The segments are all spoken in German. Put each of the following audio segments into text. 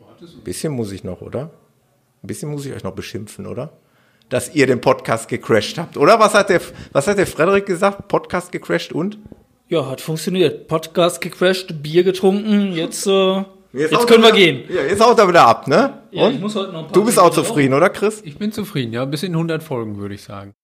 Ein bisschen muss ich noch, oder? Ein bisschen muss ich euch noch beschimpfen, oder? Dass ihr den Podcast gecrashed habt, oder? Was hat der, was hat der Frederik gesagt? Podcast gecrashed und? Ja, hat funktioniert. Podcast gecrashed, Bier getrunken, jetzt, äh, jetzt, haut können wir wieder, gehen. Ja, jetzt haut er wieder ab, ne? Ja, Und? ich muss heute noch ein paar du bist auch zufrieden, oder Chris? Ich bin zufrieden, ja. Bis in 100 Folgen, würde ich sagen.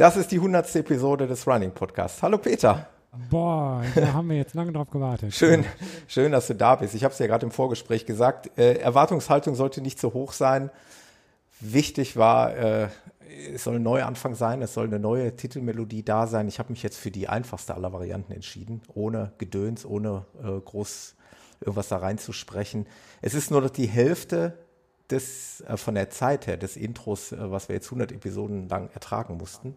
Das ist die 100. Episode des Running Podcasts. Hallo Peter. Boah, da haben wir jetzt lange drauf gewartet. Schön, schön, dass du da bist. Ich habe es ja gerade im Vorgespräch gesagt. Äh, Erwartungshaltung sollte nicht so hoch sein. Wichtig war, äh, es soll ein Neuanfang sein, es soll eine neue Titelmelodie da sein. Ich habe mich jetzt für die einfachste aller Varianten entschieden, ohne Gedöns, ohne äh, groß irgendwas da reinzusprechen. Es ist nur noch die Hälfte des, äh, von der Zeit her des Intros, äh, was wir jetzt 100 Episoden lang ertragen mussten.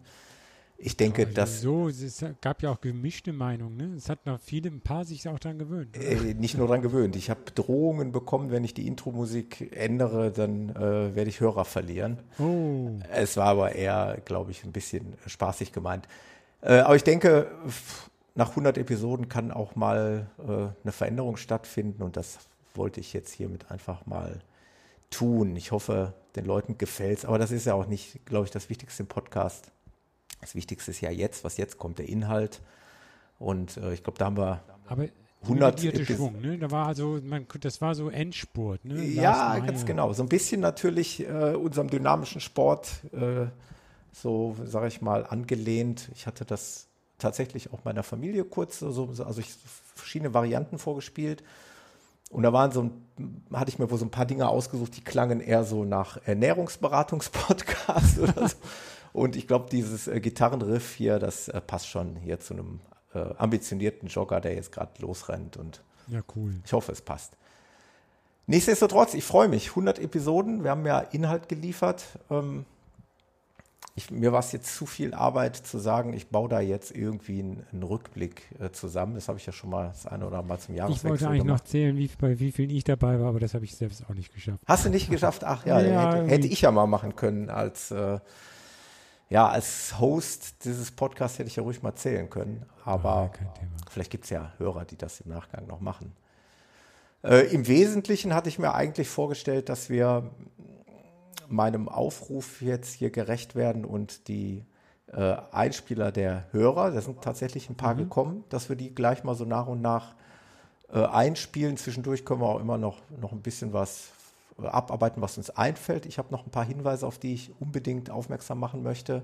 Ich denke, dass So, es gab ja auch gemischte Meinungen. Ne? Es hat noch viele, ein paar sich auch daran gewöhnt. äh, nicht nur daran gewöhnt. Ich habe Drohungen bekommen, wenn ich die Intro-Musik ändere, dann äh, werde ich Hörer verlieren. Oh, Es war aber eher, glaube ich, ein bisschen spaßig gemeint. Äh, aber ich denke, nach 100 Episoden kann auch mal äh, eine Veränderung stattfinden und das wollte ich jetzt hiermit einfach mal tun. Ich hoffe, den Leuten gefällt's. Aber das ist ja auch nicht, glaube ich, das Wichtigste im Podcast. Das Wichtigste ist ja jetzt, was jetzt kommt, der Inhalt. Und äh, ich glaube, da haben wir aber 100 imitierte Epis- Schwung, ne? Da war also, man, das war so Endspurt, ne? Ja, ganz genau. So ein bisschen natürlich äh, unserem dynamischen Sport, äh, so sage ich mal, angelehnt. Ich hatte das tatsächlich auch meiner Familie kurz, so- also ich verschiedene Varianten vorgespielt. Und da waren so ein, hatte ich mir wohl so ein paar Dinge ausgesucht, die klangen eher so nach Ernährungsberatungspodcast oder so. Und ich glaube, dieses äh, Gitarrenriff hier, das äh, passt schon hier zu einem äh, ambitionierten Jogger, der jetzt gerade losrennt und Ja, cool. ich hoffe, es passt. Nichtsdestotrotz, ich freue mich. 100 Episoden, wir haben ja Inhalt geliefert. Ähm, ich, mir war es jetzt zu viel Arbeit zu sagen, ich baue da jetzt irgendwie einen, einen Rückblick äh, zusammen. Das habe ich ja schon mal das eine oder andere Mal zum Ich Jahreswechsel wollte eigentlich noch gemacht. zählen, wie, bei wie vielen ich dabei war, aber das habe ich selbst auch nicht geschafft. Hast du nicht geschafft? Ach ja, Ja, hätte, hätte ich ja mal machen können als, äh, ja, als Host dieses Podcasts hätte ich ja ruhig mal zählen können. Aber Thema. Vielleicht gibt es ja Hörer, die das im Nachgang noch machen. Äh, Im Wesentlichen hatte ich mir eigentlich vorgestellt, dass wir meinem Aufruf jetzt hier gerecht werden und die äh, Einspieler der Hörer, da sind tatsächlich ein paar gekommen, dass wir die gleich mal so nach und nach äh, einspielen. Zwischendurch können wir auch immer noch, noch ein bisschen was äh, abarbeiten, was uns einfällt. Ich habe noch ein paar Hinweise, auf die ich unbedingt aufmerksam machen möchte.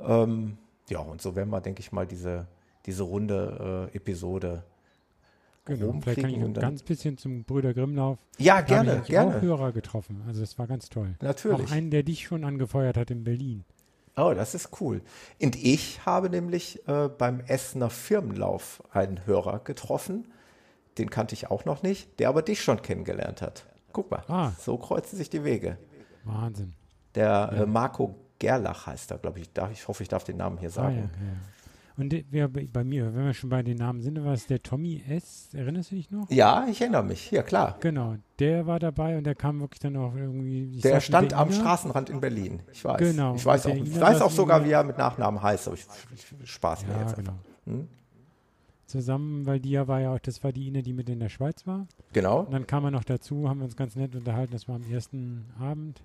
Ähm, ja, und so werden wir, denke ich mal, diese, diese runde äh, Episode Genau. Vielleicht kann ich ein ganz bisschen zum Brüder Grimmlauf. Ja, Da gerne, ich auch gerne. Hörer getroffen. Also das war ganz toll. Natürlich. Auch einen, der dich schon angefeuert hat in Berlin. Oh, das ist cool. Und ich habe nämlich äh, beim Essener Firmenlauf einen Hörer getroffen. Den kannte ich auch noch nicht, der aber dich schon kennengelernt hat. Guck mal, Ah. so kreuzen sich die Wege. Wahnsinn. Der äh, Marco Gerlach heißt er, glaube ich. Darf, ich hoffe, ich darf den Namen hier Ah, sagen. ja, ja. Und wer bei mir, wenn wir schon bei den Namen sind, war es der Tommy S. Erinnerst du dich noch? Ja, ich erinnere mich. Ja, klar. Genau, der war dabei und der kam wirklich dann auch irgendwie. Der stand am. Straßenrand in Berlin. Ich weiß. Genau. Ich weiß auch, ich weiß auch sogar, wie er mit Nachnamen heißt. Aber ich, ich Spaß mir Ja, jetzt. genau. Hm? Zusammen, weil die ja war ja auch, das war die Ine, die mit in der Schweiz war. Genau. Und dann kam er noch dazu, haben wir uns ganz nett unterhalten, das war am ersten Abend.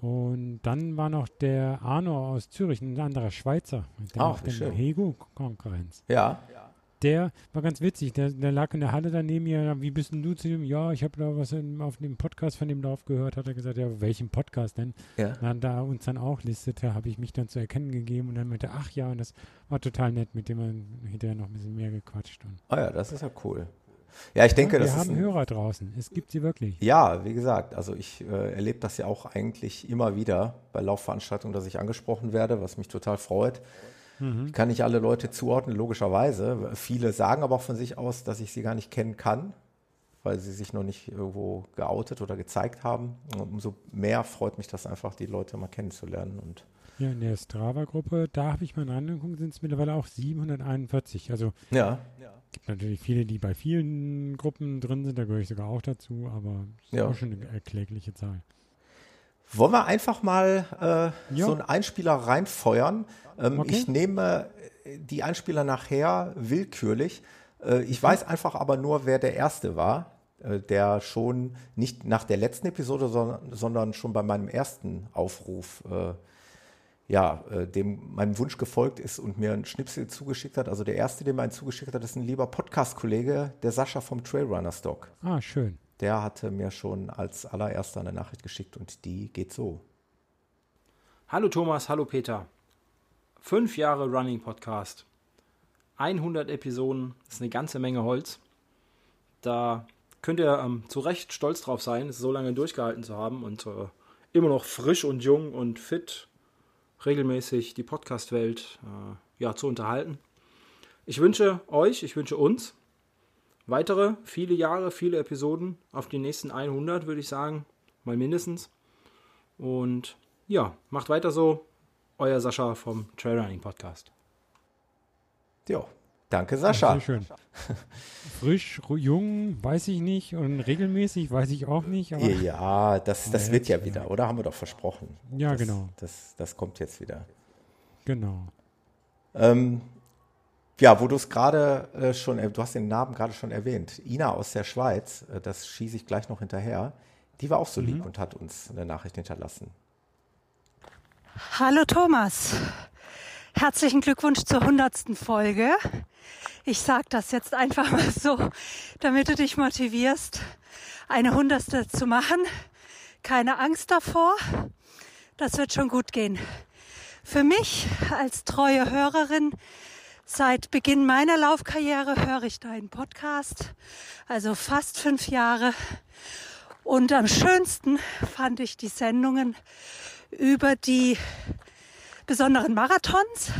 Und dann war noch der Arno aus Zürich, ein anderer Schweizer. Der Ach, macht den. Hego-Konkurrenz. Ja. Der war ganz witzig, der, der lag in der Halle daneben mir. Wie bist denn du zu dem? Ja, ich habe da was in, auf dem Podcast von dem Lauf gehört. Hat er gesagt, ja, welchen Podcast denn? ja. Na, da uns dann auch listete, habe ich mich dann zu erkennen gegeben und dann meinte, ach ja, und das war total nett, mit dem man hinterher noch ein bisschen mehr gequatscht. Und Ah ja, das ist ja cool. Ja, ich denke, wir das ist haben ein, Hörer draußen. Es gibt sie wirklich. Ja, wie gesagt, also ich äh, erlebe das ja auch eigentlich immer wieder bei Laufveranstaltungen, dass ich angesprochen werde, was mich total freut. Ich kann nicht alle Leute zuordnen, logischerweise. Viele sagen aber auch von sich aus, dass ich sie gar nicht kennen kann. weil sie sich noch nicht irgendwo geoutet oder gezeigt haben. Und umso mehr freut mich das einfach, die Leute mal kennenzulernen. Und Ja, in der Strava-Gruppe, da habe ich mal reingeguckt, sind es mittlerweile auch 741. Also ja, gibt natürlich viele, die bei vielen Gruppen drin sind, da gehöre ich sogar auch dazu, aber ist Ja. auch schon eine erklägliche Zahl. Wollen wir einfach mal äh, Ja. so einen Einspieler reinfeuern? Ähm, Okay. Ich nehme die Einspieler nachher willkürlich. Äh, ich weiß einfach aber nur, wer der Erste war, äh, der schon nicht nach der letzten Episode, sondern, sondern schon bei meinem ersten Aufruf äh, ja, äh, dem meinem Wunsch gefolgt ist und mir einen Schnipsel zugeschickt hat. Also der Erste, der mir einen zugeschickt hat, ist ein lieber Podcast-Kollege, der Sascha vom Trailrunner Stock. Ah, schön. Der hatte mir schon als allererster eine Nachricht geschickt und die geht so. Hallo Thomas, hallo Peter. Fünf Jahre Running Podcast. 100 Episoden, das ist eine ganze Menge Holz. Da könnt ihr ähm, zu Recht stolz drauf sein, es so lange durchgehalten zu haben und äh, immer noch frisch und jung und fit regelmäßig die Podcast-Welt äh, ja, zu unterhalten. Ich wünsche euch, ich wünsche uns weitere viele Jahre, viele Episoden auf die nächsten 100, würde ich sagen, mal mindestens. Und ja, macht weiter so. Euer Sascha vom Trailrunning Podcast. Ja, danke Ja, Sascha. Sehr schön. Frisch, jung, weiß ich nicht. Und regelmäßig, weiß ich auch nicht. Aber Ja, das, das wird ja wieder, oder? Haben wir doch versprochen. Ja, das, genau. Das, das kommt jetzt wieder. genau. Ähm, ja, wo du es gerade äh, schon, du hast den Namen gerade schon erwähnt. Ina aus der Schweiz, äh, das schieße ich gleich noch hinterher. Die war auch so lieb und hat uns eine Nachricht hinterlassen. Hallo Thomas. Herzlichen Glückwunsch zur hundertsten Folge. Ich sag das jetzt einfach mal so, damit du dich motivierst, eine hundertste zu machen. Keine Angst davor. Das wird schon gut gehen. Für mich als treue Hörerin Seit Beginn meiner Laufkarriere höre ich deinen Podcast, also fast fünf Jahre. Und am schönsten fand ich die Sendungen über die besonderen Marathons.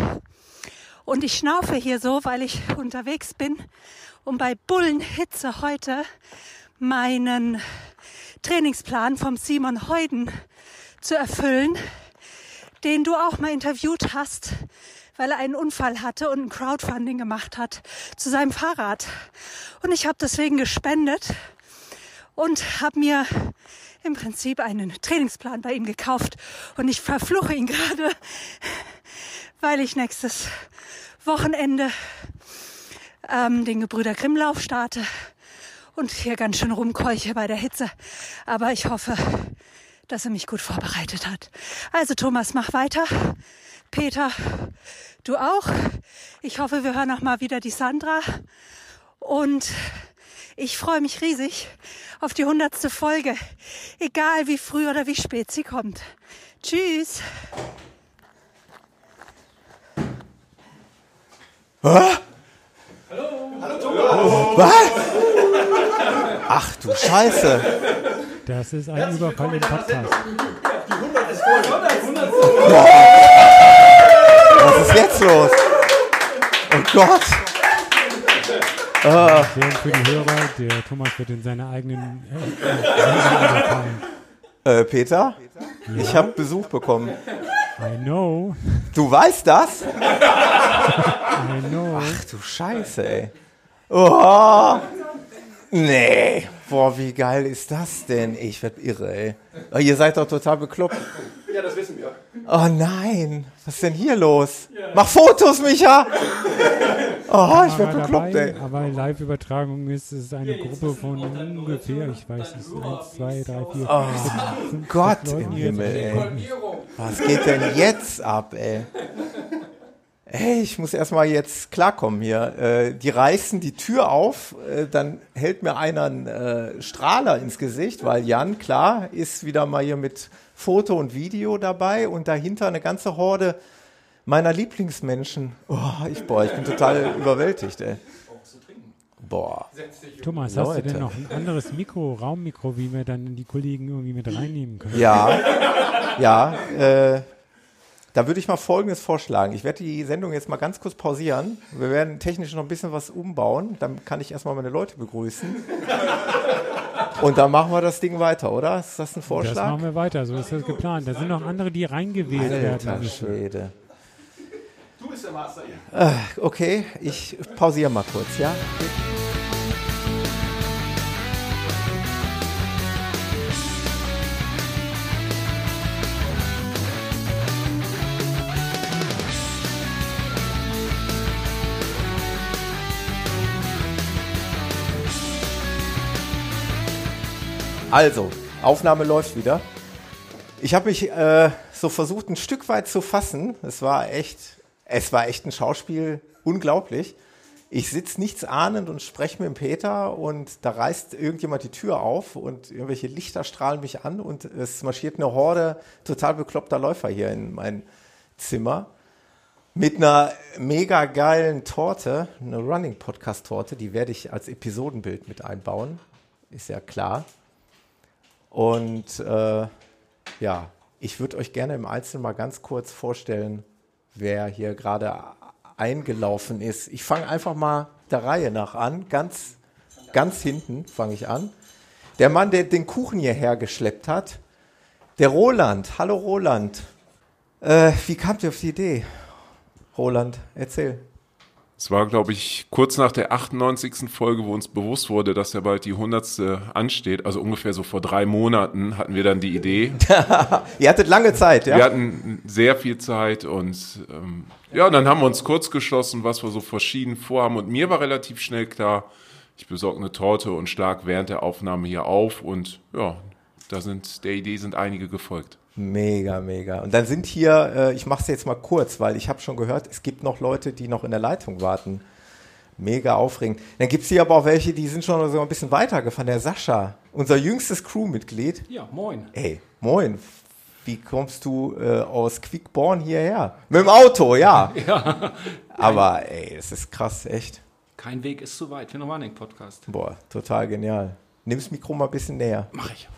Und ich schnaufe hier so, weil ich unterwegs bin, um bei Bullenhitze heute meinen Trainingsplan vom Simon Heuden zu erfüllen, den du auch mal interviewt hast, weil er einen Unfall hatte und ein Crowdfunding gemacht hat zu seinem Fahrrad. Und ich habe deswegen gespendet und habe mir im Prinzip einen Trainingsplan bei ihm gekauft. Und ich verfluche ihn gerade, weil ich nächstes Wochenende ähm, den Gebrüder Grimmlauf starte und hier ganz schön rumkeuche bei der Hitze. Aber ich hoffe, dass er mich gut vorbereitet hat. Also Thomas, mach weiter. Peter, du auch. Ich hoffe, wir hören noch mal wieder die Sandra. Und ich freue mich riesig auf die hundertste Folge. Egal wie früh oder wie spät sie kommt. Tschüss. Was? Ach du Scheiße. Das ist ein Überfall im Podcast. Was ist jetzt los? Oh Gott. Sehr für die Hörer, der Thomas wird in seiner eigenen äh, äh, Peter, ich habe Besuch bekommen. I know, Du weißt das? I know. Ach du Scheiße, ey. Oh. Nee. Boah, wie geil ist das denn? Ich werd irre, ey. Oh, ihr seid doch total bekloppt. Ja, das wissen wir. Oh nein, was ist denn hier los? Mach Fotos, Micha! Oh, ich werd Kamera bekloppt, ey. aber Live-Übertragung ist es eine Gruppe von ungefähr, ich weiß es, 1, 2, 3, 4, 5, Oh, 5, Gott Leuten, im die jetzt Himmel, ey. Was geht denn jetzt ab, ey? Ey, ich muss erstmal jetzt klarkommen hier. Äh, die reißen die Tür auf, äh, dann hält mir einer einen äh, Strahler ins Gesicht, weil Jan, klar, ist wieder mal hier mit Foto und Video dabei und dahinter eine ganze Horde meiner Lieblingsmenschen. Oh, ich, boah, ich bin total überwältigt, ey. Boah. Thomas, hast du Leute. denn noch ein anderes Mikro, Raummikro, wie wir dann die Kollegen irgendwie mit reinnehmen können? Ja, ja, äh, da würde ich mal Folgendes vorschlagen. Ich werde die Sendung jetzt mal ganz kurz pausieren. Wir werden technisch noch ein bisschen was umbauen. Dann kann ich erstmal meine Leute begrüßen. Und dann machen wir das Ding weiter, oder? Ist das ein Das Vorschlag? machen wir weiter, so ist das geplant. Da sind noch andere, die reingewählt werden Alter müssen. Schwede. Bist der Master hier. Okay, ich pausiere mal kurz, ja? Also, Aufnahme läuft wieder. Ich habe mich äh, so versucht, ein Stück weit zu fassen. Es war echt, es war echt ein Schauspiel, unglaublich. Ich sitze nichts ahnend und spreche mit dem Peter und da reißt irgendjemand die Tür auf und irgendwelche Lichter strahlen mich an und es marschiert eine Horde total bekloppter Läufer hier in mein Zimmer mit einer mega geilen Torte, eine Running Podcast Torte, die werde ich als Episodenbild mit einbauen, ist ja klar. Und äh, ja, ich würde euch gerne im Einzelnen mal ganz kurz vorstellen, wer hier gerade eingelaufen ist. Ich fange einfach mal der Reihe nach an. Ganz, ganz hinten fange ich an. Der Mann, der den Kuchen hierher geschleppt hat, der Roland. Hallo Roland. Äh, wie kamt ihr auf die Idee? Roland, erzähl. Es war, glaube ich, kurz nach der 98. Folge, wo uns bewusst wurde, dass ja bald die 100. ansteht. Also ungefähr so vor drei Monaten hatten wir dann die Idee. Ihr hattet lange Zeit, ja? Wir hatten sehr viel Zeit und ähm, ja, dann haben wir uns kurz geschlossen, was wir so verschieden vorhaben. Und mir war relativ schnell klar, ich besorge eine Torte und schlag während der Aufnahme hier auf. Und ja, da sind der Idee sind einige gefolgt. Mega, mega. Und dann sind hier, äh, ich mache es jetzt mal kurz, weil ich habe schon gehört, es gibt noch Leute, die noch in der Leitung warten. Mega aufregend. Dann gibt es hier aber auch welche, die sind schon so ein bisschen weitergefahren. Der Sascha, unser jüngstes Crewmitglied. Ja, moin. Ey, moin. Wie kommst du äh, aus Quickborn hierher? Mit dem Auto, ja. Ja. Aber ey, es ist krass, echt. Kein Weg ist zu weit für einen Running Podcast. Boah, total genial. Nimm das Mikro mal ein bisschen näher. Mach ich.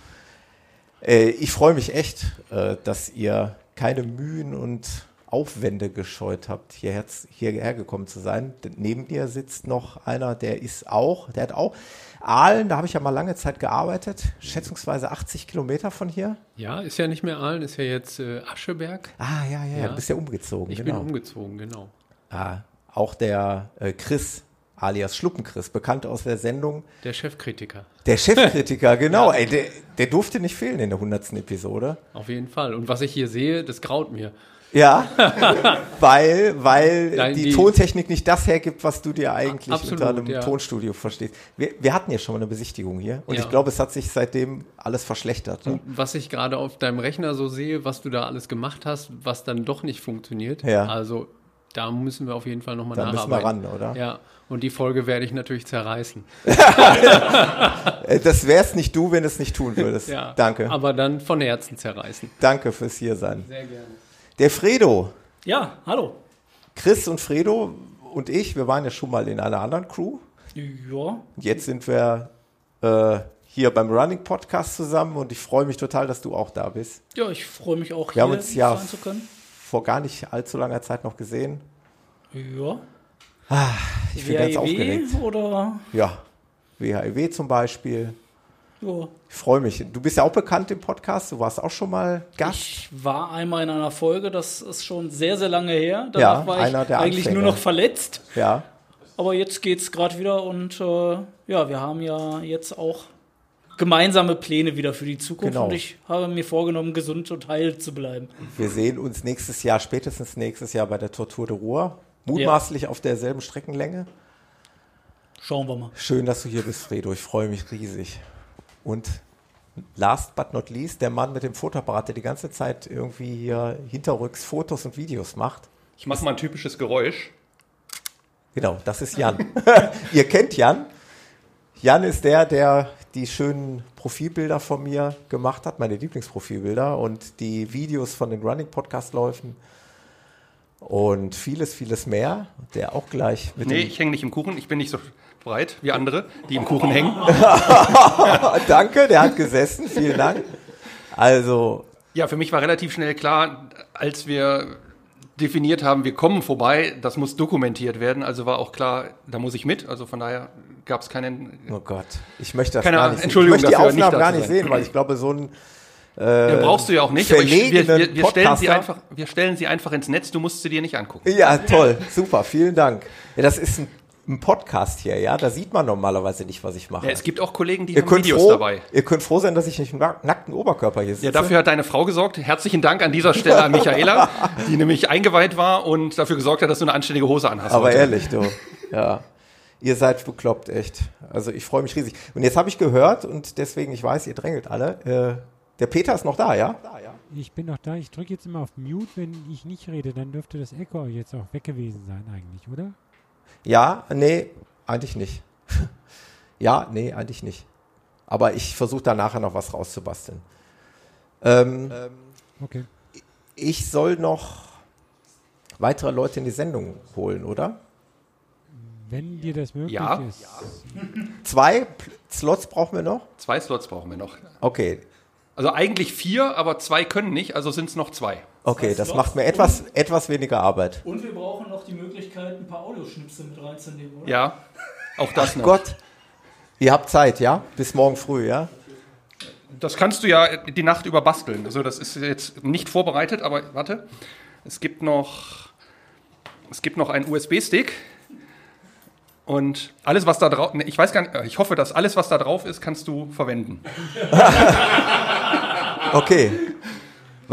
Äh, ich freue mich echt, äh, dass ihr keine Mühen und Aufwände gescheut habt, hierher, hierher gekommen zu sein. Neben dir sitzt noch einer, der ist auch, der hat auch Aalen, da habe ich ja mal lange Zeit gearbeitet, schätzungsweise 80 Kilometer von hier. Ja, ist ja nicht mehr Aalen, ist ja jetzt äh, Ascheberg. Ah, ja, ja, ja, Ja. du bist ja umgezogen. Ich genau. bin umgezogen, genau. ah, auch der äh, Chris, alias Schluppenchris, bekannt aus der Sendung. Der Chefkritiker. Der Chefkritiker, genau, ey, der, der durfte nicht fehlen in der 100. Episode. Auf jeden Fall. Und was ich hier sehe, das graut mir. Ja, weil, weil Nein, die, die- Tontechnik nicht das hergibt, was du dir eigentlich Absolut, unter einem ja. Tonstudio verstehst. Wir, wir hatten ja schon mal eine Besichtigung hier und Ja. ich glaube, es hat sich seitdem alles verschlechtert. Ne? Was ich gerade auf deinem Rechner so sehe, was du da alles gemacht hast, was dann doch nicht funktioniert. Ja. Also da müssen wir auf jeden Fall nochmal Da müssen wir nacharbeiten. ran, oder? Ja, und die Folge werde ich natürlich zerreißen. Äh, Das wär's nicht du, wenn du es nicht tun würdest. Ja, Danke. Aber dann von Herzen zerreißen. Danke fürs hier sein. Sehr gerne. Der Fredo, Ja, hallo. Chris und Fredo und ich, wir waren ja schon mal in einer anderen Crew. Ja, Jetzt sind wir äh, hier beim Running Podcast zusammen und ich freue mich total, dass du auch da bist. ja, ich freue mich auch Wir haben hier uns ja sein zu können. Vor gar nicht allzu langer Zeit noch gesehen. Ja. Ich bin ganz WAEW aufgeregt. oder Ja, WHIW zum Beispiel. ja. Ich freue mich. Du bist ja auch bekannt im Podcast. Du warst auch schon mal Gast. Ich war einmal in einer Folge, das ist schon sehr, sehr lange her. Danach Ja, war ich einer der eigentlich Anfänger. nur noch verletzt. Ja, Aber jetzt geht's gerade wieder und äh, ja, wir haben ja jetzt auch gemeinsame Pläne wieder für die Zukunft Genau. und ich habe mir vorgenommen, gesund und heil zu bleiben. wir sehen uns nächstes Jahr, spätestens nächstes Jahr bei der Tortur de Ruhr. Mutmaßlich auf derselben Streckenlänge. Schauen wir mal. Schön, dass du hier bist, Fredo. Ich freue mich riesig. Und last but not least, der Mann mit dem Fotoapparat, der die ganze Zeit irgendwie hier hinterrücks Fotos und Videos macht. Ich mache mal ein typisches Geräusch. Genau, das ist Jan. Ihr kennt Jan. Jan ist der, der die schönen Profilbilder von mir gemacht hat, meine Lieblingsprofilbilder und die Videos von den Running Podcast läufen und vieles, vieles mehr. Der auch gleich mit Nee, ich hänge nicht im Kuchen. Ich bin nicht so breit wie andere, die im Kuchen hängen. Danke, der hat gesessen. Vielen Dank. Also, Ja, für mich war relativ schnell klar, als wir definiert haben, wir kommen vorbei, das muss dokumentiert werden. Also war auch klar, da muss ich mit. Also von daher gab es keinen. Oh Gott, ich möchte das Keine gar nicht sehen. Entschuldigung ich möchte die Aufnahmen gar nicht sehen, weil ich glaube, so ein Ja, brauchst du ja auch nicht, aber ich, wir, wir, wir, stellen sie einfach, wir stellen sie einfach ins Netz, du musst sie dir nicht angucken. Ja, toll, super, vielen Dank. Ja, das ist ein, ein Podcast hier, ja, da sieht man normalerweise nicht, was ich mache. Ja, es gibt auch Kollegen, die ihr haben könnt, Videos froh, dabei. ihr könnt froh sein, dass ich nicht im nack- nackten Oberkörper hier sitze. Ja, dafür hat deine Frau gesorgt. Herzlichen Dank an dieser Stelle an Michaela, die nämlich eingeweiht war und dafür gesorgt hat, dass du eine anständige Hose anhast. Aber heute. ehrlich, du. Ja. Ihr seid bekloppt, echt. Also ich freue mich riesig. Und jetzt habe ich gehört und deswegen, ich weiß, ihr drängelt alle. Äh, der Peter ist noch da, ja? Ich bin noch da. Ich drücke jetzt immer auf Mute, wenn ich nicht rede. Dann dürfte das Echo jetzt auch weg gewesen sein eigentlich, oder? Ja, nee, eigentlich nicht. ja, nee, eigentlich nicht. Aber ich versuche da nachher noch was rauszubasteln. Ähm, Okay. ich soll noch weitere Leute in die Sendung holen, oder? Wenn dir das möglich Ja. ist. Zwei Pl- Slots brauchen wir noch? Zwei Slots brauchen wir noch. Okay, Also eigentlich vier, aber zwei können nicht, also sind es noch zwei. Okay, das Slots macht mir etwas, etwas weniger Arbeit. Und wir brauchen noch die Möglichkeit, ein paar Audioschnipsel mit reinzunehmen, oder? Ja, auch das noch. Gott, ihr habt Zeit, ja? Bis morgen früh, ja? Das kannst du ja die Nacht über basteln. Also das ist jetzt nicht vorbereitet, aber warte. Es gibt noch, es gibt noch einen USB-Stick. Und alles, was da drauf, ich weiß gar nicht, ich hoffe, dass alles, was da drauf ist, kannst du verwenden. Okay.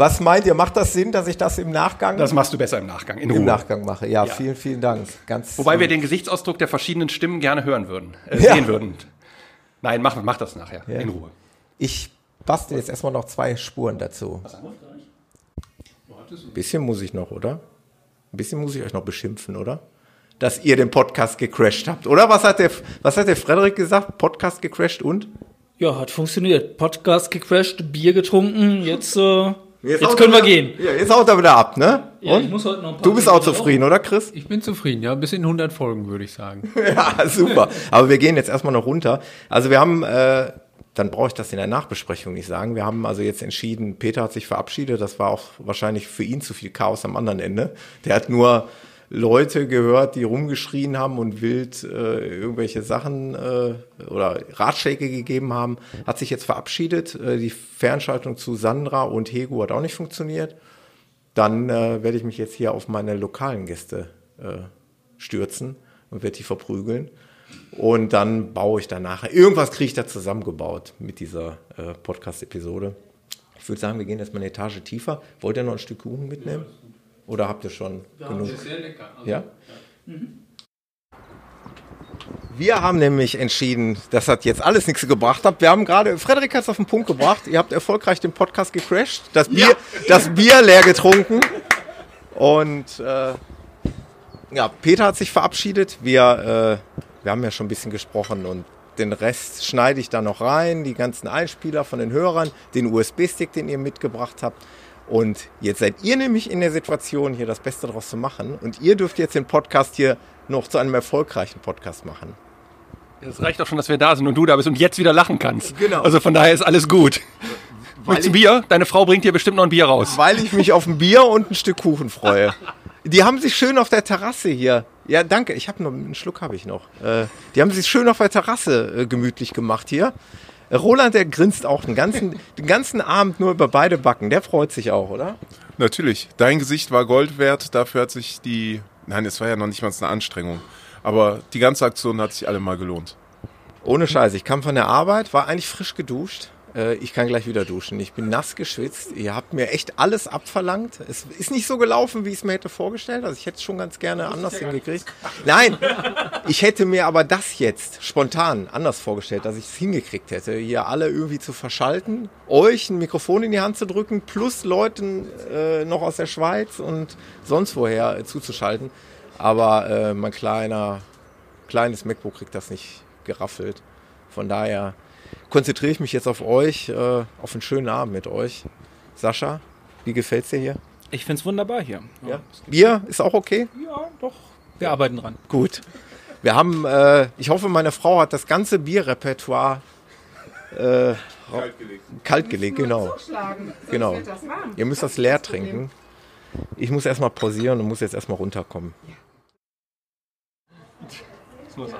Was meint ihr? Macht das Sinn, dass ich das im Nachgang, Das machst du besser im Nachgang, in im Ruhe. Nachgang mache? Ja, Ja. vielen, vielen Dank. Ganz Wobei wir den Gesichtsausdruck der verschiedenen Stimmen gerne hören würden, äh, Ja. sehen würden. Nein, mach, mach das nachher, Ja. in Ruhe. Ich bastel jetzt erstmal noch zwei Spuren dazu. Ein bisschen muss ich noch, oder? Ein bisschen muss ich euch noch beschimpfen, oder? Dass ihr den Podcast gecrashed habt, oder? Was hat der, was hat der Frederik gesagt? Podcast gecrashed und? Ja, hat funktioniert. Podcast gecrashed, Bier getrunken, jetzt, äh, jetzt, haut können wir gehen. Ja, jetzt haut er wieder ab, ne? Ja, und? ich muss heute noch ein paar du bist auch zufrieden, oder Chris? Ich bin zufrieden, ja, bis in 100 Folgen, würde ich sagen. Ja, super. Aber wir gehen jetzt erstmal noch runter. Also wir haben, äh, dann brauche ich das in der Nachbesprechung nicht sagen. Wir haben also jetzt entschieden, Peter hat sich verabschiedet. Das war auch wahrscheinlich für ihn zu viel Chaos am anderen Ende. Der hat nur Leute gehört, die rumgeschrien haben und wild äh, irgendwelche Sachen äh, oder Ratschläge gegeben haben. Hat sich jetzt verabschiedet. Äh, die Fernschaltung zu Sandra und Hego hat auch nicht funktioniert. Dann äh, werde ich mich jetzt hier auf meine lokalen Gäste äh, stürzen und werde die verprügeln. Und dann baue ich dann nachher. Irgendwas kriege ich da zusammengebaut mit dieser äh, Podcast-Episode. Ich würde sagen, wir gehen jetzt mal eine Etage tiefer. Wollt ihr noch ein Stück Kuchen mitnehmen? Oder habt ihr schon genug? sehr lecker. Ja? Wir haben nämlich entschieden, das hat jetzt alles nichts gebracht. Habt. Wir haben gerade, Frederik hat es auf den Punkt gebracht. Ihr habt erfolgreich den Podcast gecrashed, das Bier, das Bier leer getrunken. Und äh, ja, Peter hat sich verabschiedet. Wir, äh, wir haben ja schon ein bisschen gesprochen und den Rest schneide ich da noch rein, die ganzen Einspieler von den Hörern, den USB-Stick, den ihr mitgebracht habt. Und jetzt seid ihr nämlich in der Situation, hier das Beste draus zu machen. Und ihr dürft jetzt den Podcast hier noch zu einem erfolgreichen Podcast machen. Es reicht doch schon, dass wir da sind und du da bist und jetzt wieder lachen kannst. Genau. Also von daher ist alles gut. Möchtest du Bier? Deine Frau bringt dir bestimmt noch ein Bier raus. Weil ich mich auf ein Bier und ein Stück Kuchen freue. Die haben sich schön auf der Terrasse hier. Ja, danke. Ich habe noch einen Schluck habe ich noch. Äh, die haben sich schön auf der Terrasse äh, gemütlich gemacht hier. Roland, der grinst auch den ganzen, den ganzen Abend nur über beide Backen. Der freut sich auch, oder? Natürlich. Dein Gesicht war Gold wert. Dafür hat sich die. Nein, es war ja noch nicht mal eine Anstrengung. Aber die ganze Aktion hat sich alle mal gelohnt. Ohne Scheiß. Ich kam von der Arbeit, war eigentlich frisch geduscht. Äh, ich kann gleich wieder duschen. Ich bin nass geschwitzt. Ihr habt mir echt alles abverlangt. Es ist nicht so gelaufen, wie ich es mir hätte vorgestellt. Also ich hätte es schon ganz gerne anders hingekriegt. Nein, ich hätte mir aber das jetzt spontan anders vorgestellt, dass ich es hingekriegt hätte, hier alle irgendwie zu verschalten, euch ein Mikrofon in die Hand zu drücken, plus Leuten äh, noch aus der Schweiz und sonst woher äh, zuzuschalten. Aber äh, mein kleiner, kleines MacBook kriegt das nicht geraffelt. Von daher konzentriere ich mich jetzt auf euch, äh, auf einen schönen Abend mit euch. Sascha, wie gefällt's dir hier? Ich finde es wunderbar hier. Ja. Bier ist auch okay? ja, doch. Wir arbeiten dran. Gut. Wir haben, äh, ich hoffe, meine Frau hat das ganze Bierrepertoire äh, kaltgelegt, genau. Genau. Ihr müsst das leer trinken. Ich muss erstmal pausieren und muss jetzt erstmal runterkommen. Das nur das.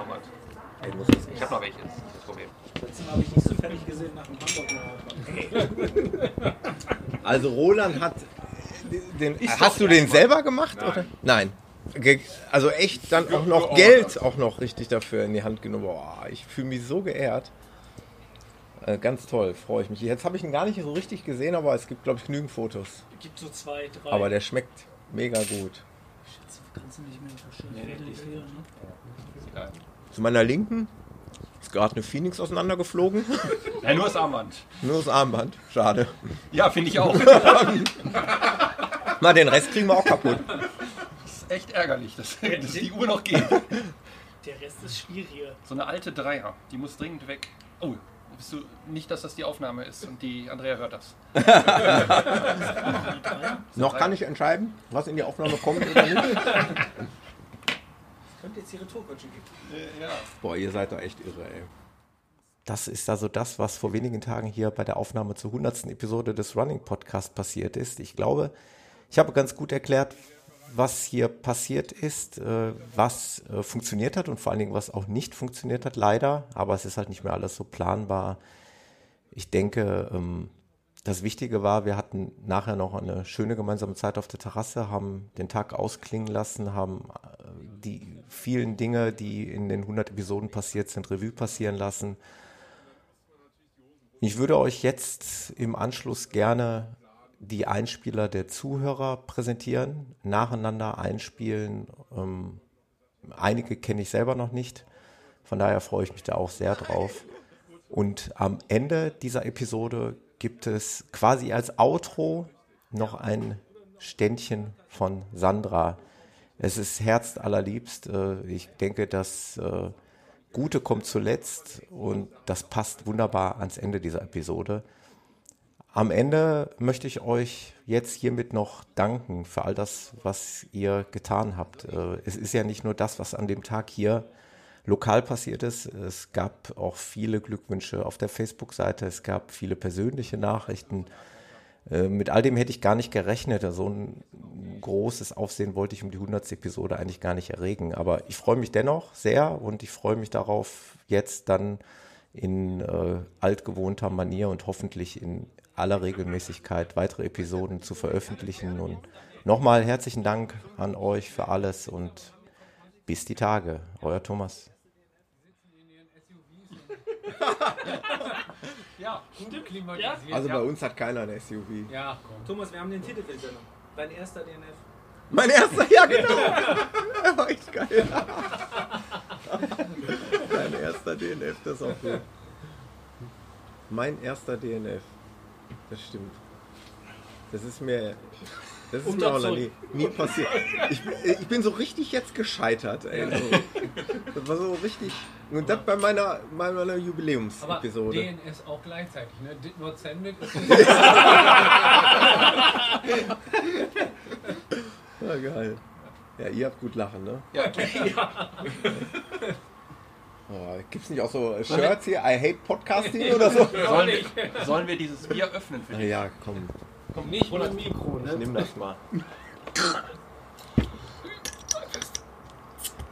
Ich muss Ich habe noch welche, Letztes habe ich nicht so fertig gesehen nach dem Hamburg. Also Roland hat den, hast du den selber gemacht Nein. oder? Nein. Also echt dann auch noch Geld auch noch richtig dafür in die Hand genommen. Boah, ich fühle mich so geehrt. Äh, ganz toll, freue ich mich. Jetzt habe ich ihn gar nicht so richtig gesehen, aber es gibt glaube ich genügend Fotos. Gibt so zwei, drei. Aber der schmeckt mega gut. Schätze, kannst du nicht mehr verstehen. Nee, hier, ne? Zu meiner Linken ist gerade eine Phoenix auseinandergeflogen. Ja, nur das Armband. Nur das Armband. Schade. Ja, finde ich auch. Na, den Rest kriegen wir auch kaputt. Das ist echt ärgerlich, dass, dass die Uhr noch geht. Der Rest ist schwieriger. So eine alte Dreier, die muss dringend weg. Oh, bist du nicht, dass das die Aufnahme ist und die Andrea hört das. Noch kann ich entscheiden, was in die Aufnahme kommt Könnte jetzt die Retourkutsche geben. Ja. Boah, ihr seid doch echt irre, ey. Das ist also das, was vor wenigen Tagen hier bei der Aufnahme zur 100. Episode des Running Podcast passiert ist. Ich glaube, ich habe ganz gut erklärt, was hier passiert ist, äh, was äh, funktioniert hat und vor allen Dingen, was auch nicht funktioniert hat, leider. Aber es ist halt nicht mehr alles so planbar. Ich denke, ähm, das Wichtige war, wir hatten nachher noch eine schöne gemeinsame Zeit auf der Terrasse, haben den Tag ausklingen lassen, haben äh, die vielen Dinge, die in den 100 Episoden passiert sind, Revue passieren lassen. Ich würde euch jetzt im Anschluss gerne die Einspieler der Zuhörer präsentieren, nacheinander einspielen. Ähm, einige kenne ich selber noch nicht, von daher freue ich mich da auch sehr drauf. Und am Ende dieser Episode gibt es quasi als Outro noch ein Ständchen von Sandra. Es ist herzallerliebst. Äh, Ich denke, das äh, Gute kommt zuletzt und das passt wunderbar ans Ende dieser Episode. Am Ende möchte ich euch jetzt hiermit noch danken für all das, was ihr getan habt. Äh, Es ist ja nicht nur das, was an dem Tag hier lokal passiert ist. Es gab auch viele Glückwünsche auf der Facebook-Seite. Es gab viele persönliche Nachrichten. Äh, Mit all dem hätte ich gar nicht gerechnet. So ein großes Aufsehen wollte ich um die 100. Episode eigentlich gar nicht erregen. Aber ich freue mich dennoch sehr und ich freue mich darauf, jetzt dann in äh, altgewohnter Manier und hoffentlich in aller Regelmäßigkeit weitere Episoden zu veröffentlichen. Und nochmal herzlichen Dank an euch für alles und bis die Tage. Euer Thomas. Ja, gut klimatisiert. Also bei uns hat keiner ein SUV. Ja, komm. Thomas, wir haben den Titel der Sendung. Dein erster DNF. Mein erster, ja genau. Der war echt geil. mein erster DNF, das ist auch gut. Mein erster DNF. Das stimmt. Das ist mir, das ist mir auch noch zurück. nie, nie passiert. Ich, bin- ich bin so richtig jetzt gescheitert, ey. So. Das war so richtig. Und das bei meiner, meiner Aber Jubiläumsepisode. DNS auch gleichzeitig, ne? Did not send it. Ja, geil. Ja, ihr habt gut lachen, ne? Ja, Oh, gibt's nicht auch so Shirts hier? I hate Podcasting oder so? sollen, wir, sollen wir dieses Bier öffnen für dich? Ja, komm. Kommt nicht mit Mikro, Ich ne? nimm das mal.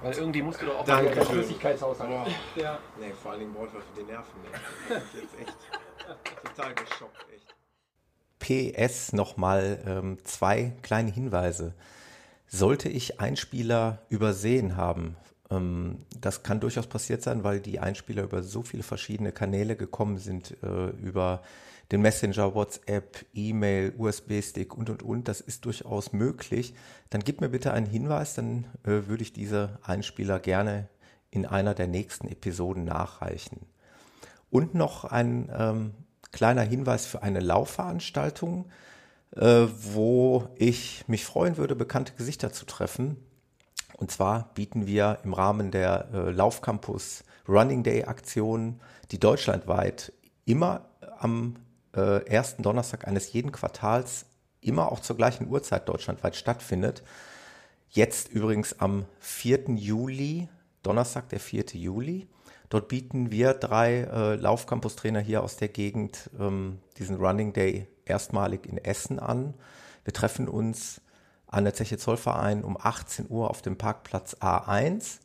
Weil irgendwie musst du doch auch Danke mal. Flüssigkeitshaushalt. Ja. Nee, vor allen Dingen brauche ich was für die Nerven. Ne? Ich bin jetzt echt total geschockt, echt. PS nochmal ähm, zwei kleine Hinweise. Sollte ich Einspieler übersehen haben, ähm, das kann durchaus passiert sein, weil die Einspieler über so viele verschiedene Kanäle gekommen sind, äh, über den Messenger, WhatsApp, E-Mail, USB-Stick und, und, und. Das ist durchaus möglich. Dann gib mir bitte einen Hinweis, dann äh, würde ich diese Einspieler gerne in einer der nächsten Episoden nachreichen. Und noch ein ähm, kleiner Hinweis für eine Laufveranstaltung, äh, wo ich mich freuen würde, bekannte Gesichter zu treffen. Und zwar bieten wir im Rahmen der äh, Laufcampus Running Day Aktion, die deutschlandweit immer am äh, ersten Donnerstag eines jeden Quartals, immer auch zur gleichen Uhrzeit deutschlandweit stattfindet. Jetzt übrigens am 4. Juli, Donnerstag, der 4. Juli. Dort bieten wir drei äh, Laufcampus-Trainer hier aus der Gegend ähm, diesen Running Day erstmalig in Essen an. Wir treffen uns an der Zeche Zollverein um 18 Uhr auf dem Parkplatz A1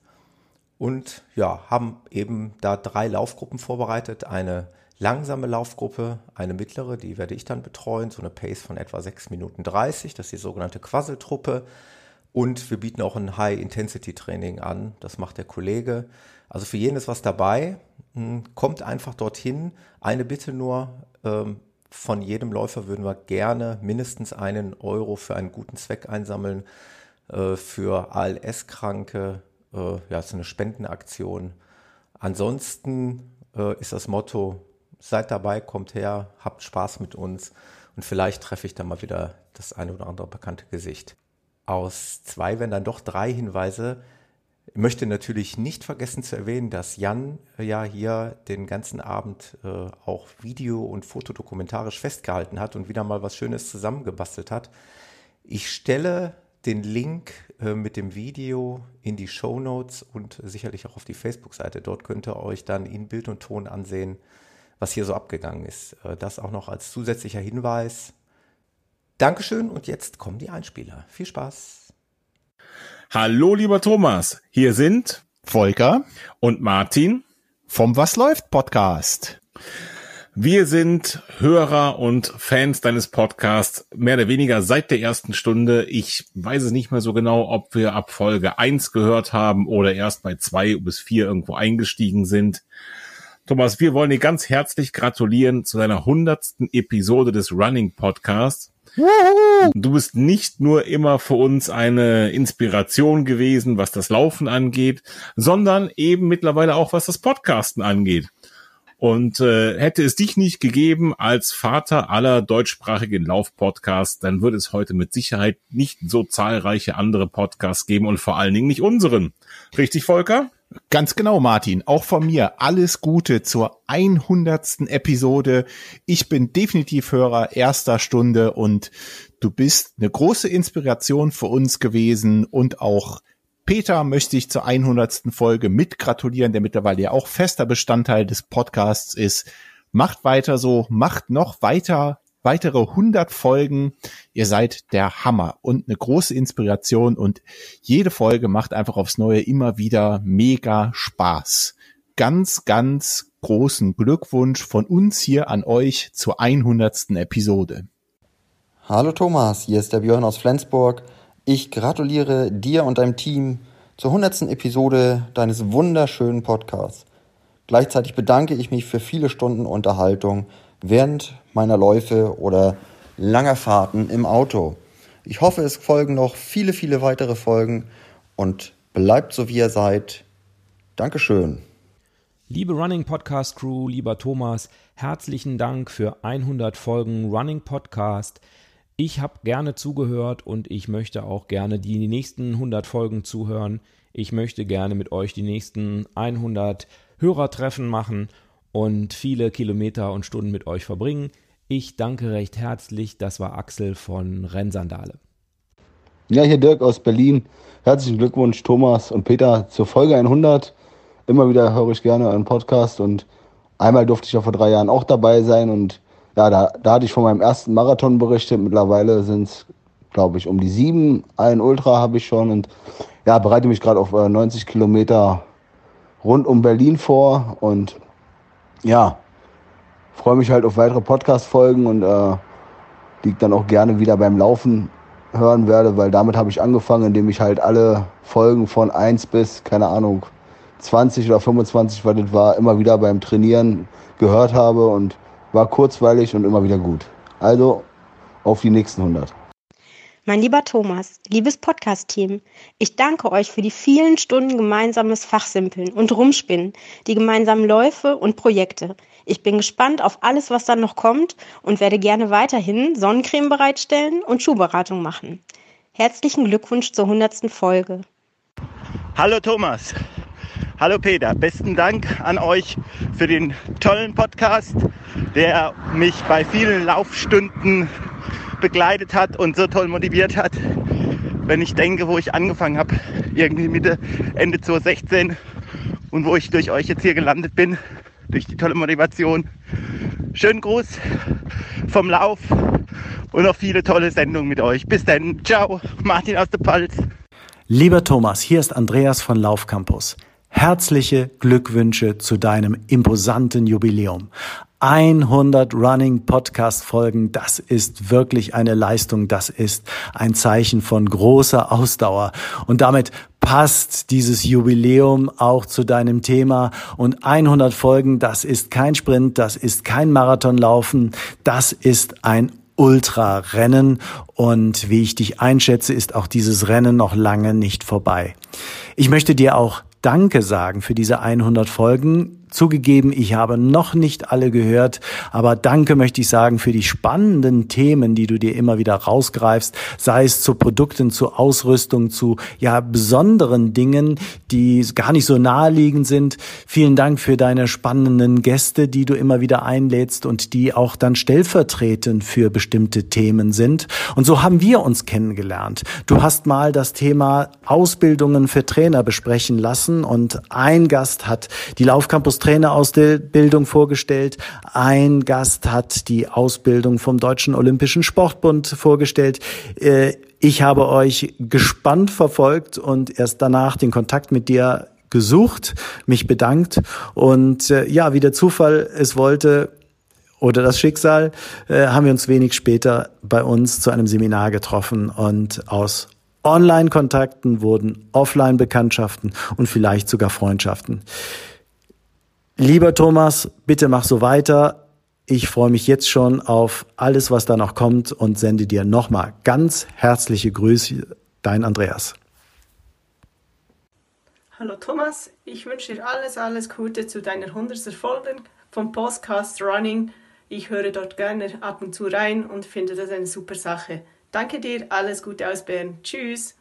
und ja, haben eben da drei Laufgruppen vorbereitet. Eine langsame Laufgruppe, eine mittlere, die werde ich dann betreuen, so eine Pace von etwa 6 Minuten 30, das ist die sogenannte Quasseltruppe. Und wir bieten auch ein High-Intensity-Training an, das macht der Kollege. Also für jeden ist was dabei. Hm, kommt einfach dorthin. Eine Bitte nur, ähm, von jedem Läufer würden wir gerne mindestens einen Euro für einen guten Zweck einsammeln. Äh, für ALS-Kranke, äh, ja, ist eine Spendenaktion. Ansonsten äh, ist das Motto, seid dabei, kommt her, habt Spaß mit uns und vielleicht treffe ich dann mal wieder das eine oder andere bekannte Gesicht. Aus zwei werden dann doch drei Hinweise. Ich möchte natürlich nicht vergessen zu erwähnen, dass Jan äh, ja hier den ganzen Abend äh, auch video- und fotodokumentarisch festgehalten hat und wieder mal was Schönes zusammengebastelt hat. Ich stelle den Link äh, mit dem Video in die Show Notes und sicherlich auch auf die Facebook-Seite. Dort könnt ihr euch dann in Bild und Ton ansehen, was hier so abgegangen ist. Äh, das auch noch als zusätzlicher Hinweis. Dankeschön und jetzt kommen die Einspieler. Viel Spaß. Hallo, lieber Thomas. Hier sind Volker und Martin vom Was läuft Podcast. Wir sind Hörer und Fans deines Podcasts, mehr oder weniger seit der ersten Stunde. Ich weiß es nicht mehr so genau, ob wir ab Folge eins gehört haben oder erst bei zwei bis vier irgendwo eingestiegen sind. Thomas, wir wollen dir ganz herzlich gratulieren zu deiner hundertsten Episode des Running Podcasts. Du bist nicht nur immer für uns eine Inspiration gewesen, was das Laufen angeht, sondern eben mittlerweile auch was das Podcasten angeht. Und äh, hätte es dich nicht gegeben als Vater aller deutschsprachigen Laufpodcasts, dann würde es heute mit Sicherheit nicht so zahlreiche andere Podcasts geben und vor allen Dingen nicht unseren. Richtig, Volker? Ganz genau, Martin. Auch von mir alles Gute zur 100. Episode. Ich bin definitiv Hörer erster Stunde und du bist eine große Inspiration für uns gewesen und auch Peter möchte ich zur 100. Folge mit gratulieren, der mittlerweile ja auch fester Bestandteil des Podcasts ist. Macht weiter so, macht noch weiter weitere 100 Folgen. Ihr seid der Hammer und eine große Inspiration und jede Folge macht einfach aufs Neue immer wieder mega Spaß. Ganz, ganz großen Glückwunsch von uns hier an euch zur 100. Episode. Hallo Thomas, hier ist der Björn aus Flensburg. Ich gratuliere dir und deinem Team zur 100. Episode deines wunderschönen Podcasts. Gleichzeitig bedanke ich mich für viele Stunden Unterhaltung während meiner Läufe oder langer Fahrten im Auto. Ich hoffe, es folgen noch viele, viele weitere Folgen und bleibt so wie ihr seid. Dankeschön. Liebe Running Podcast Crew, lieber Thomas, herzlichen Dank für 100 Folgen Running Podcast. Ich habe gerne zugehört und ich möchte auch gerne die nächsten 100 Folgen zuhören. Ich möchte gerne mit euch die nächsten 100 Hörertreffen machen und viele Kilometer und Stunden mit euch verbringen. Ich danke recht herzlich. Das war Axel von Rennsandale. Ja, hier Dirk aus Berlin. Herzlichen Glückwunsch, Thomas und Peter, zur Folge 100. Immer wieder höre ich gerne euren Podcast und einmal durfte ich ja vor drei Jahren auch dabei sein und ja, da, da hatte ich von meinem ersten Marathon berichtet. Mittlerweile sind es, glaube ich, um die sieben. Ein Ultra habe ich schon und ja, bereite mich gerade auf 90 äh, Kilometer rund um Berlin vor und ja, freue mich halt auf weitere Podcast-Folgen und äh, die dann auch gerne wieder beim Laufen hören werde, weil damit habe ich angefangen, indem ich halt alle Folgen von 1 bis, keine Ahnung, 20 oder 25, was das war, immer wieder beim Trainieren gehört habe und war kurzweilig und immer wieder gut. Also auf die nächsten 100. Mein lieber Thomas, liebes Podcast-Team, ich danke euch für die vielen Stunden gemeinsames Fachsimpeln und Rumspinnen, die gemeinsamen Läufe und Projekte. Ich bin gespannt auf alles, was dann noch kommt und werde gerne weiterhin Sonnencreme bereitstellen und Schuhberatung machen. Herzlichen Glückwunsch zur 100. Folge. Hallo Thomas. Hallo Peter. Besten Dank an euch für den tollen Podcast, der mich bei vielen Laufstunden begleitet hat und so toll motiviert hat, wenn ich denke, wo ich angefangen habe, irgendwie Mitte, Ende 2016 und wo ich durch euch jetzt hier gelandet bin, durch die tolle Motivation. Schönen Gruß vom Lauf und noch viele tolle Sendungen mit euch. Bis dann. Ciao. Martin aus der Pfalz. Lieber Thomas, hier ist Andreas von Laufcampus. Herzliche Glückwünsche zu deinem imposanten Jubiläum. 100 Running Podcast Folgen, das ist wirklich eine Leistung, das ist ein Zeichen von großer Ausdauer. Und damit passt dieses Jubiläum auch zu deinem Thema. Und 100 Folgen, das ist kein Sprint, das ist kein Marathonlaufen, das ist ein Ultrarennen. Und wie ich dich einschätze, ist auch dieses Rennen noch lange nicht vorbei. Ich möchte dir auch Danke sagen für diese 100 Folgen. Zugegeben, ich habe noch nicht alle gehört, aber danke möchte ich sagen für die spannenden Themen, die du dir immer wieder rausgreifst, sei es zu Produkten, zu Ausrüstung, zu ja besonderen Dingen, die gar nicht so naheliegend sind. Vielen Dank für deine spannenden Gäste, die du immer wieder einlädst und die auch dann stellvertretend für bestimmte Themen sind. Und so haben wir uns kennengelernt. Du hast mal das Thema Ausbildungen für Trainer besprechen lassen und ein Gast hat die Laufcampus Trainerausbildung vorgestellt. Ein Gast hat die Ausbildung vom Deutschen Olympischen Sportbund vorgestellt. Äh, ich habe euch gespannt verfolgt und erst danach den Kontakt mit dir gesucht, mich bedankt und äh, ja, wie der Zufall es wollte, oder das Schicksal, äh, haben wir uns wenig später bei uns zu einem Seminar getroffen und aus Online-Kontakten wurden Offline-Bekanntschaften und vielleicht sogar Freundschaften. Lieber Thomas, bitte mach so weiter. Ich freue mich jetzt schon auf alles, was da noch kommt und sende dir nochmal ganz herzliche Grüße. Dein Andreas. Hallo Thomas, ich wünsche dir alles, alles Gute zu deiner 100. Folge vom Podcast Running. Ich höre dort gerne ab und zu rein und finde das eine super Sache. Danke dir, alles Gute aus Bern. Tschüss.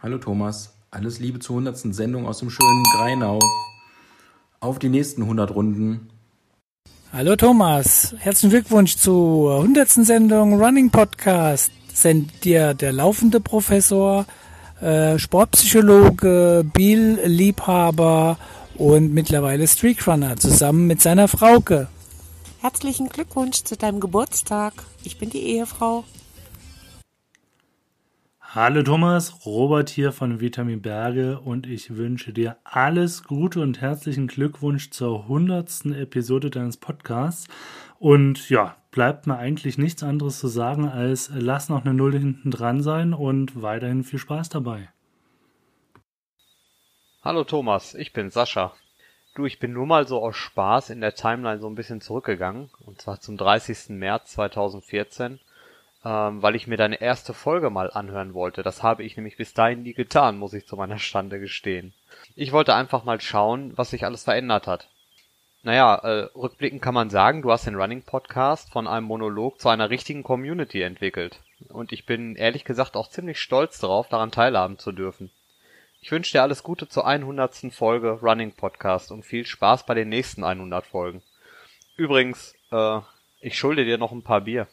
Hallo Thomas, alles Liebe zur 100. Sendung aus dem schönen Greinau. Auf die nächsten 100 Runden. Hallo Thomas, herzlichen Glückwunsch zur 100. Sendung Running Podcast. Sendet dir der laufende Professor, äh, Sportpsychologe, Bill-Liebhaber und mittlerweile Streakrunner zusammen mit seiner Frauke. Herzlichen Glückwunsch zu deinem Geburtstag. Ich bin die Ehefrau. Hallo Thomas, Robert hier von Vitamin Berge und ich wünsche dir alles Gute und herzlichen Glückwunsch zur hundertsten Episode deines Podcasts. Und ja, bleibt mir eigentlich nichts anderes zu sagen als lass noch eine Null hinten dran sein und weiterhin viel Spaß dabei. Hallo Thomas, ich bin Sascha. Du, ich bin nur mal so aus Spaß in der Timeline so ein bisschen zurückgegangen, und zwar zum 30. März 2014 ähm, weil ich mir deine erste Folge mal anhören wollte. Das habe ich nämlich bis dahin nie getan, muss ich zu meiner Stande gestehen. Ich wollte einfach mal schauen, was sich alles verändert hat. Naja, äh, rückblickend kann man sagen, du hast den Running Podcast von einem Monolog zu einer richtigen Community entwickelt. Und ich bin ehrlich gesagt auch ziemlich stolz darauf, daran teilhaben zu dürfen. Ich wünsche dir alles Gute zur 100. Folge Running Podcast und viel Spaß bei den nächsten 100 Folgen. Übrigens, äh, ich schulde dir noch ein paar Bier.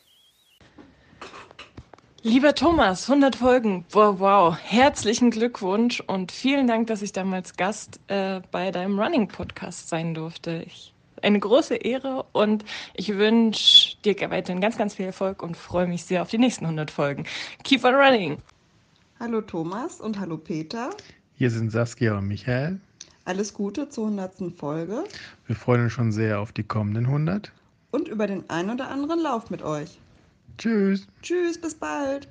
Lieber Thomas, 100 Folgen. Wow, wow. Herzlichen Glückwunsch und vielen Dank, dass ich damals Gast äh, bei deinem Running Podcast sein durfte. Ich, eine große Ehre und ich wünsche dir weiterhin ganz, ganz viel Erfolg und freue mich sehr auf die nächsten 100 Folgen. Keep on running. Hallo Thomas und hallo Peter. Hier sind Saskia und Michael. Alles Gute zur 100. Folge. Wir freuen uns schon sehr auf die kommenden 100. Und über den ein oder anderen Lauf mit euch. Tschüss. Tschüss, bis bald.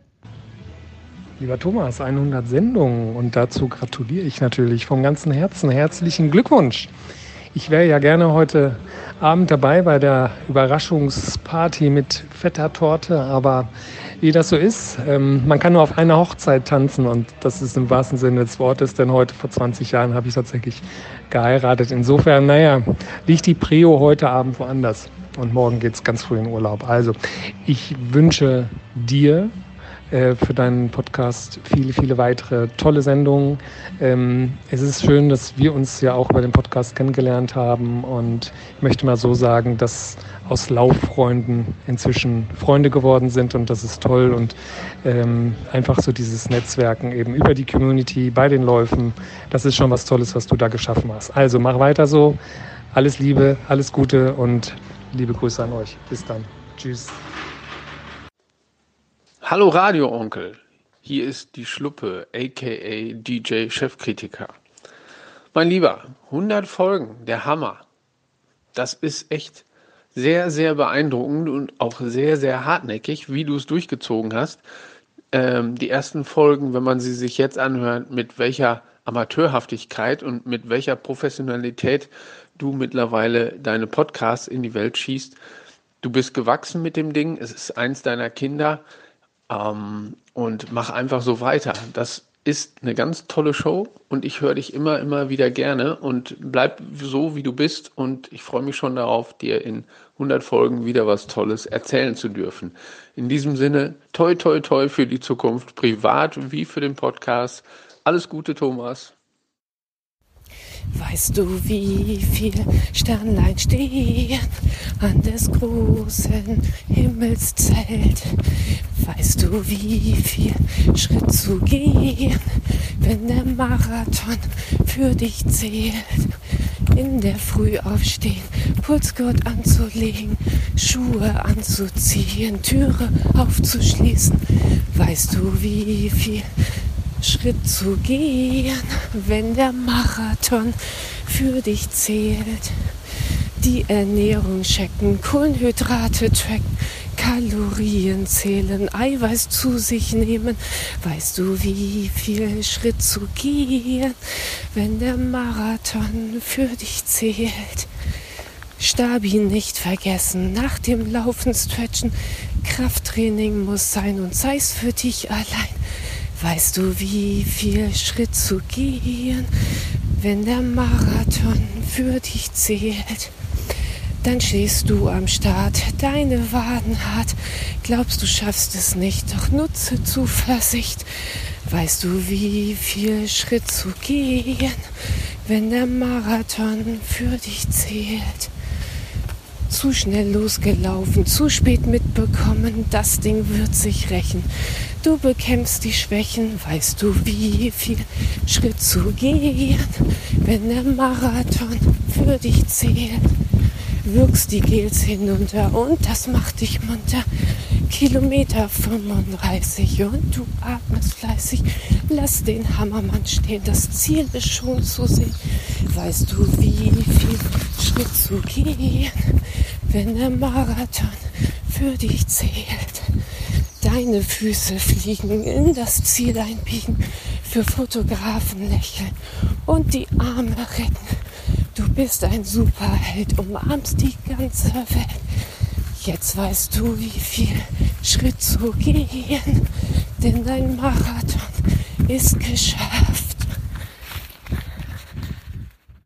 Lieber Thomas, 100 Sendungen und dazu gratuliere ich natürlich vom ganzen Herzen. Herzlichen Glückwunsch. Ich wäre ja gerne heute Abend dabei bei der Überraschungsparty mit fetter Torte, aber wie das so ist, ähm, man kann nur auf einer Hochzeit tanzen und das ist im wahrsten Sinne des Wortes, denn heute vor 20 Jahren habe ich tatsächlich geheiratet. Insofern, naja, liegt die Prio heute Abend woanders und morgen geht es ganz früh in Urlaub. Also ich wünsche dir äh, für deinen Podcast viele, viele weitere tolle Sendungen. Ähm, es ist schön, dass wir uns ja auch über den Podcast kennengelernt haben und ich möchte mal so sagen, dass aus Lauffreunden inzwischen Freunde geworden sind und das ist toll und ähm, einfach so dieses Netzwerken eben über die Community bei den Läufen, das ist schon was Tolles, was du da geschaffen hast. Also mach weiter so. Alles Liebe, alles Gute und liebe Grüße an euch. Bis dann. Tschüss. Hallo Radio Onkel, hier ist die Schluppe, aka DJ Chefkritiker. Mein Lieber, 100 Folgen, der Hammer. Das ist echt sehr, sehr beeindruckend und auch sehr, sehr hartnäckig, wie du es durchgezogen hast. Ähm, die ersten Folgen, wenn man sie sich jetzt anhört, mit welcher Amateurhaftigkeit und mit welcher Professionalität du mittlerweile deine Podcasts in die Welt schießt. Du bist gewachsen mit dem Ding, es ist eins deiner Kinder ähm, und mach einfach so weiter. Das ist eine ganz tolle Show und ich höre dich immer, immer wieder gerne und bleib so, wie du bist und ich freue mich schon darauf, dir in 100 Folgen wieder was Tolles erzählen zu dürfen. In diesem Sinne, toi, toi, toi für die Zukunft, privat wie für den Podcast. Alles Gute, Thomas. Weißt du, wie viel Sternlein stehen an des großen Himmelszelt? Weißt du, wie viel Schritt zu gehen, wenn der Marathon für dich zählt? In der Früh aufstehen, Pulsgurt anzulegen, Schuhe anzuziehen, Türe aufzuschließen. Weißt du, wie viel Schritt zu gehen, wenn der Marathon für dich zählt? Die Ernährung checken, Kohlenhydrate tracken, Kalorien zählen, Eiweiß zu sich nehmen. Weißt du, wie viel Schritt zu gehen, wenn der Marathon für dich zählt? Stabi nicht vergessen, nach dem Laufen stretchen, Krafttraining muss sein und sei's für dich allein. Weißt du, wie viel Schritt zu gehen, wenn der Marathon für dich zählt? Dann stehst du am Start, deine Waden hart, glaubst du schaffst es nicht, doch nutze Zuversicht. Weißt du, wie viel Schritt zu gehen, wenn der Marathon für dich zählt? Zu schnell losgelaufen, zu spät mitbekommen, das Ding wird sich rächen. Du bekämpfst die Schwächen, weißt du, wie viel Schritt zu gehen, wenn der Marathon für dich zählt wirkst die Gels hinunter und das macht dich munter. Kilometer 35 und du atmest fleißig. Lass den Hammermann stehen, das Ziel ist schon zu sehen. Weißt du, wie viel Schritt zu gehen, wenn der Marathon für dich zählt? Deine Füße fliegen in das Ziel einbiegen, für Fotografen lächeln und die Arme recken Du bist ein Superheld, umarmst die ganze Welt. Jetzt weißt du, wie viel Schritt zu gehen, denn dein Marathon ist geschafft.